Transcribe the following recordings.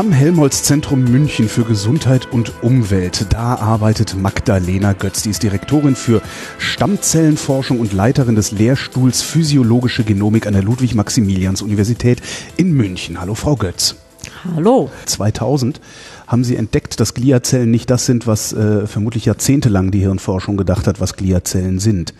Am Helmholtz-Zentrum München für Gesundheit und Umwelt, da arbeitet Magdalena Götz. Die ist Direktorin für Stammzellenforschung und Leiterin des Lehrstuhls Physiologische Genomik an der Ludwig-Maximilians-Universität in München. Hallo, Frau Götz. Hallo. 2000 haben Sie entdeckt, dass Gliazellen nicht das sind, was äh, vermutlich jahrzehntelang die Hirnforschung gedacht hat, was Gliazellen sind.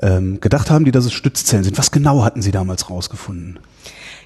Ähm, gedacht haben die, dass Stützzellen sind. Was genau hatten Sie damals rausgefunden?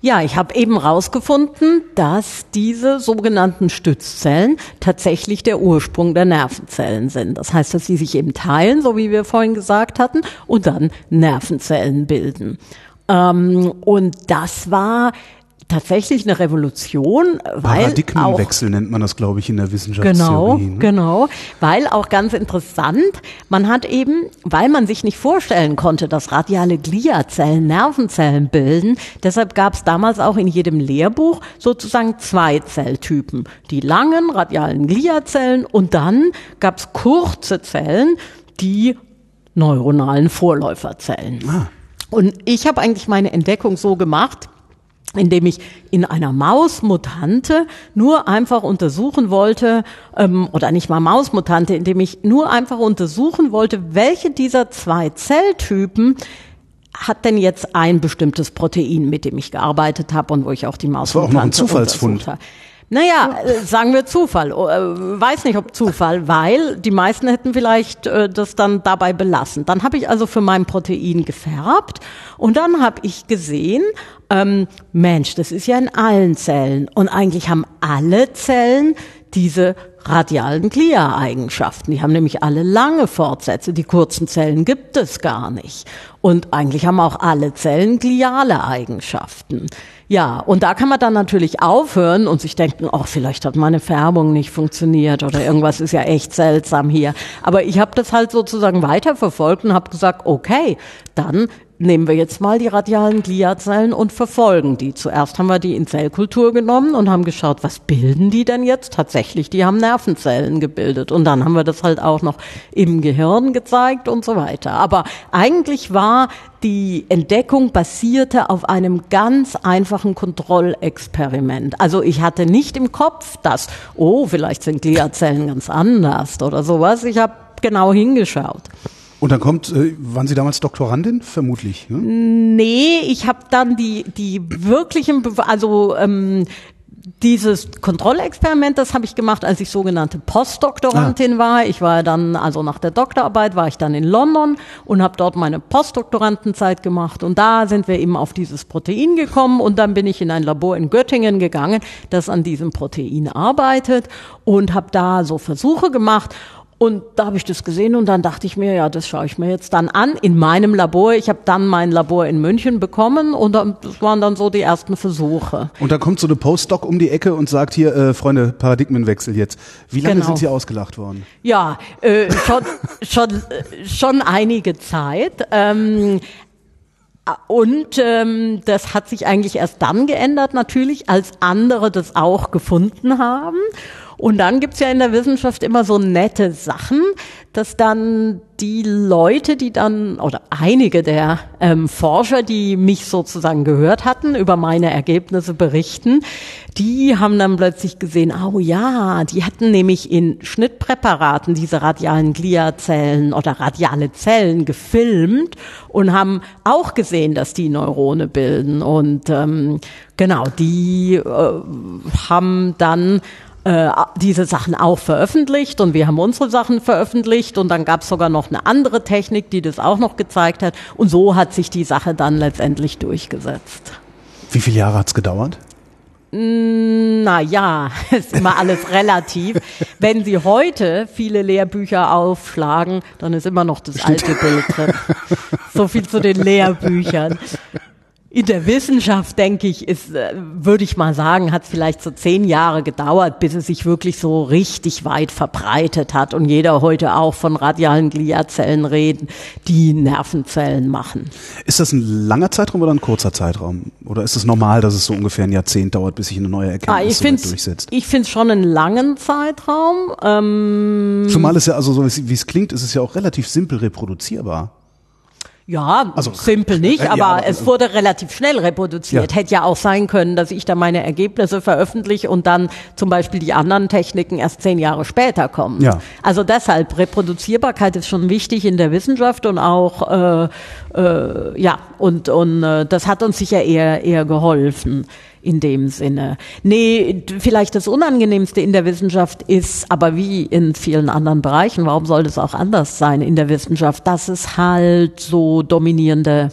Ja, ich habe eben rausgefunden, dass diese sogenannten Stützzellen tatsächlich der Ursprung der Nervenzellen sind. Das heißt, dass sie sich eben teilen, so wie wir vorhin gesagt hatten, und dann Nervenzellen bilden. Ähm, und das war tatsächlich eine Revolution, weil Paradigmenwechsel auch, nennt man das, glaube ich, in der Wissenschaftstheorie. Genau, ne? genau, weil auch ganz interessant, man hat eben, weil man sich nicht vorstellen konnte, dass radiale Gliazellen Nervenzellen bilden, deshalb gab es damals auch in jedem Lehrbuch sozusagen zwei Zelltypen, die langen radialen Gliazellen und dann gab es kurze Zellen, die neuronalen Vorläuferzellen. Ah. Und ich habe eigentlich meine Entdeckung so gemacht, indem ich in einer Mausmutante nur einfach untersuchen wollte, ähm, oder nicht mal Mausmutante, indem ich nur einfach untersuchen wollte, welche dieser zwei Zelltypen hat denn jetzt ein bestimmtes Protein, mit dem ich gearbeitet habe und wo ich auch die Mausmutante Das war auch noch ein Zufallsfund. Naja, äh, sagen wir Zufall. Oh, äh, weiß nicht, ob Zufall, weil die meisten hätten vielleicht äh, das dann dabei belassen. Dann habe ich also für mein Protein gefärbt und dann habe ich gesehen, ähm, Mensch, das ist ja in allen Zellen und eigentlich haben alle Zellen diese radialen Glia-Eigenschaften. Die haben nämlich alle lange Fortsätze. Die kurzen Zellen gibt es gar nicht. Und eigentlich haben auch alle Zellen gliale Eigenschaften. Ja, und da kann man dann natürlich aufhören und sich denken, ach, vielleicht hat meine Färbung nicht funktioniert oder irgendwas ist ja echt seltsam hier. Aber ich habe das halt sozusagen weiterverfolgt und habe gesagt, okay, dann nehmen wir jetzt mal die radialen Gliazellen und verfolgen die. Zuerst haben wir die in Zellkultur genommen und haben geschaut, was bilden die denn jetzt? Tatsächlich, die haben Nervenzellen gebildet. Und dann haben wir das halt auch noch im Gehirn gezeigt und so weiter. Aber eigentlich war die Entdeckung basierte auf einem ganz einfachen Kontrollexperiment. Also ich hatte nicht im Kopf, dass, oh, vielleicht sind Gliazellen ganz anders oder sowas. Ich habe genau hingeschaut. Und dann kommt, äh, waren Sie damals Doktorandin? Vermutlich. Ne? Nee, ich habe dann die, die wirklichen, also ähm, dieses Kontrollexperiment, das habe ich gemacht, als ich sogenannte Postdoktorandin ah. war. Ich war dann, also nach der Doktorarbeit war ich dann in London und habe dort meine Postdoktorandenzeit gemacht. Und da sind wir eben auf dieses Protein gekommen. Und dann bin ich in ein Labor in Göttingen gegangen, das an diesem Protein arbeitet und habe da so Versuche gemacht. Und da habe ich das gesehen und dann dachte ich mir, ja, das schaue ich mir jetzt dann an in meinem Labor. Ich habe dann mein Labor in München bekommen und das waren dann so die ersten Versuche. Und dann kommt so eine Postdoc um die Ecke und sagt hier, äh, Freunde, Paradigmenwechsel jetzt. Wie lange genau. sind Sie ausgelacht worden? Ja, äh, schon, schon, schon einige Zeit. Ähm, und ähm, das hat sich eigentlich erst dann geändert, natürlich, als andere das auch gefunden haben. Und dann gibt's ja in der Wissenschaft immer so nette Sachen, dass dann die Leute, die dann, oder einige der ähm, Forscher, die mich sozusagen gehört hatten, über meine Ergebnisse berichten, die haben dann plötzlich gesehen, oh ja, die hatten nämlich in Schnittpräparaten diese radialen Gliazellen oder radiale Zellen gefilmt und haben auch gesehen, dass die Neurone bilden. Und ähm, genau, die äh, haben dann äh, diese Sachen auch veröffentlicht und wir haben unsere Sachen veröffentlicht und dann gab es sogar noch eine andere Technik, die das auch noch gezeigt hat und so hat sich die Sache dann letztendlich durchgesetzt. Wie viele Jahre hat's gedauert? Mm, na ja, ist immer alles relativ. Wenn Sie heute viele Lehrbücher aufschlagen, dann ist immer noch das Stimmt. alte Bild drin. So viel zu den Lehrbüchern. In der Wissenschaft, denke ich, ist, äh, würde ich mal sagen, hat es vielleicht so zehn Jahre gedauert, bis es sich wirklich so richtig weit verbreitet hat und jeder heute auch von radialen Gliazellen reden, die Nervenzellen machen. Ist das ein langer Zeitraum oder ein kurzer Zeitraum? Oder ist es normal, dass es so ungefähr ein Jahrzehnt dauert, bis sich eine neue Erkenntnis ah, ich so weit durchsetzt? Ich finde es schon einen langen Zeitraum. Ähm Zumal es ja, also so wie es klingt, ist es ja auch relativ simpel reproduzierbar. Ja, also, simpel nicht, äh, aber, ja, es wurde relativ schnell reproduziert. Ja. Hätte ja auch sein können, dass ich da meine Ergebnisse veröffentliche und dann zum Beispiel die anderen Techniken erst zehn Jahre später kommen. Ja. Also deshalb, Reproduzierbarkeit ist schon wichtig in der Wissenschaft und auch, äh, äh, ja, und, und äh, das hat uns sicher eher, eher geholfen in dem Sinne. Nee, vielleicht das Unangenehmste in der Wissenschaft ist, aber wie in vielen anderen Bereichen, warum soll das auch anders sein in der Wissenschaft, dass es halt so dominierende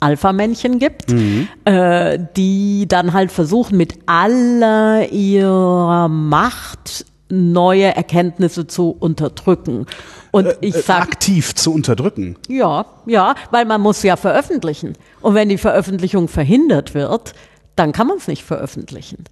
Alpha-Männchen gibt, mhm. äh, die dann halt versuchen, mit aller ihrer Macht neue Erkenntnisse zu unterdrücken. Und äh, ich äh, sag aktiv zu unterdrücken. Ja, ja, weil man muss ja veröffentlichen. Und wenn die Veröffentlichung verhindert wird, dann kann man es nicht veröffentlichen.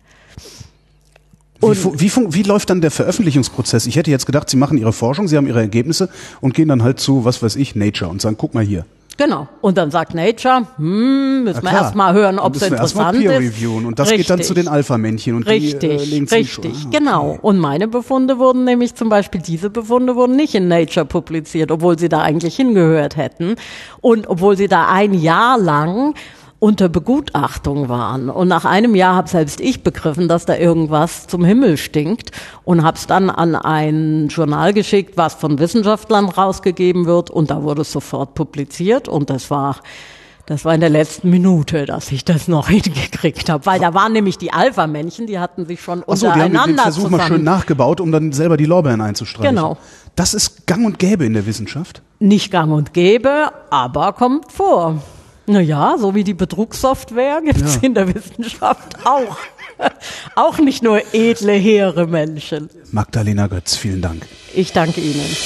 Wie, wie, wie, läuft dann der Veröffentlichungsprozess? Ich hätte jetzt gedacht, Sie machen Ihre Forschung, Sie haben Ihre Ergebnisse und gehen dann halt zu, was weiß ich, Nature und sagen, guck mal hier. Genau. Und dann sagt Nature, hm, müssen wir erstmal hören, ob es interessant wir Peer ist. Reviewen. Und das richtig. geht dann zu den Alpha-Männchen und richtig, die äh, legen Richtig, ah, okay. genau. Und meine Befunde wurden nämlich zum Beispiel, diese Befunde wurden nicht in Nature publiziert, obwohl sie da eigentlich hingehört hätten. Und obwohl sie da ein Jahr lang unter Begutachtung waren. Und nach einem Jahr habe selbst ich begriffen, dass da irgendwas zum Himmel stinkt und habe es dann an ein Journal geschickt, was von Wissenschaftlern rausgegeben wird und da wurde es sofort publiziert und das war das war in der letzten Minute, dass ich das noch hingekriegt habe, weil da waren nämlich die Alpha-Männchen, die hatten sich schon Ach so, untereinander die haben den Versuch zusammen. mal schön nachgebaut, um dann selber die Lorbeeren einzustreichen. Genau. Das ist gang und gäbe in der Wissenschaft? Nicht gang und gäbe, aber kommt vor. Naja, so wie die Betrugssoftware gibt es ja. in der Wissenschaft auch. auch nicht nur edle, hehre Menschen. Magdalena Götz, vielen Dank. Ich danke Ihnen.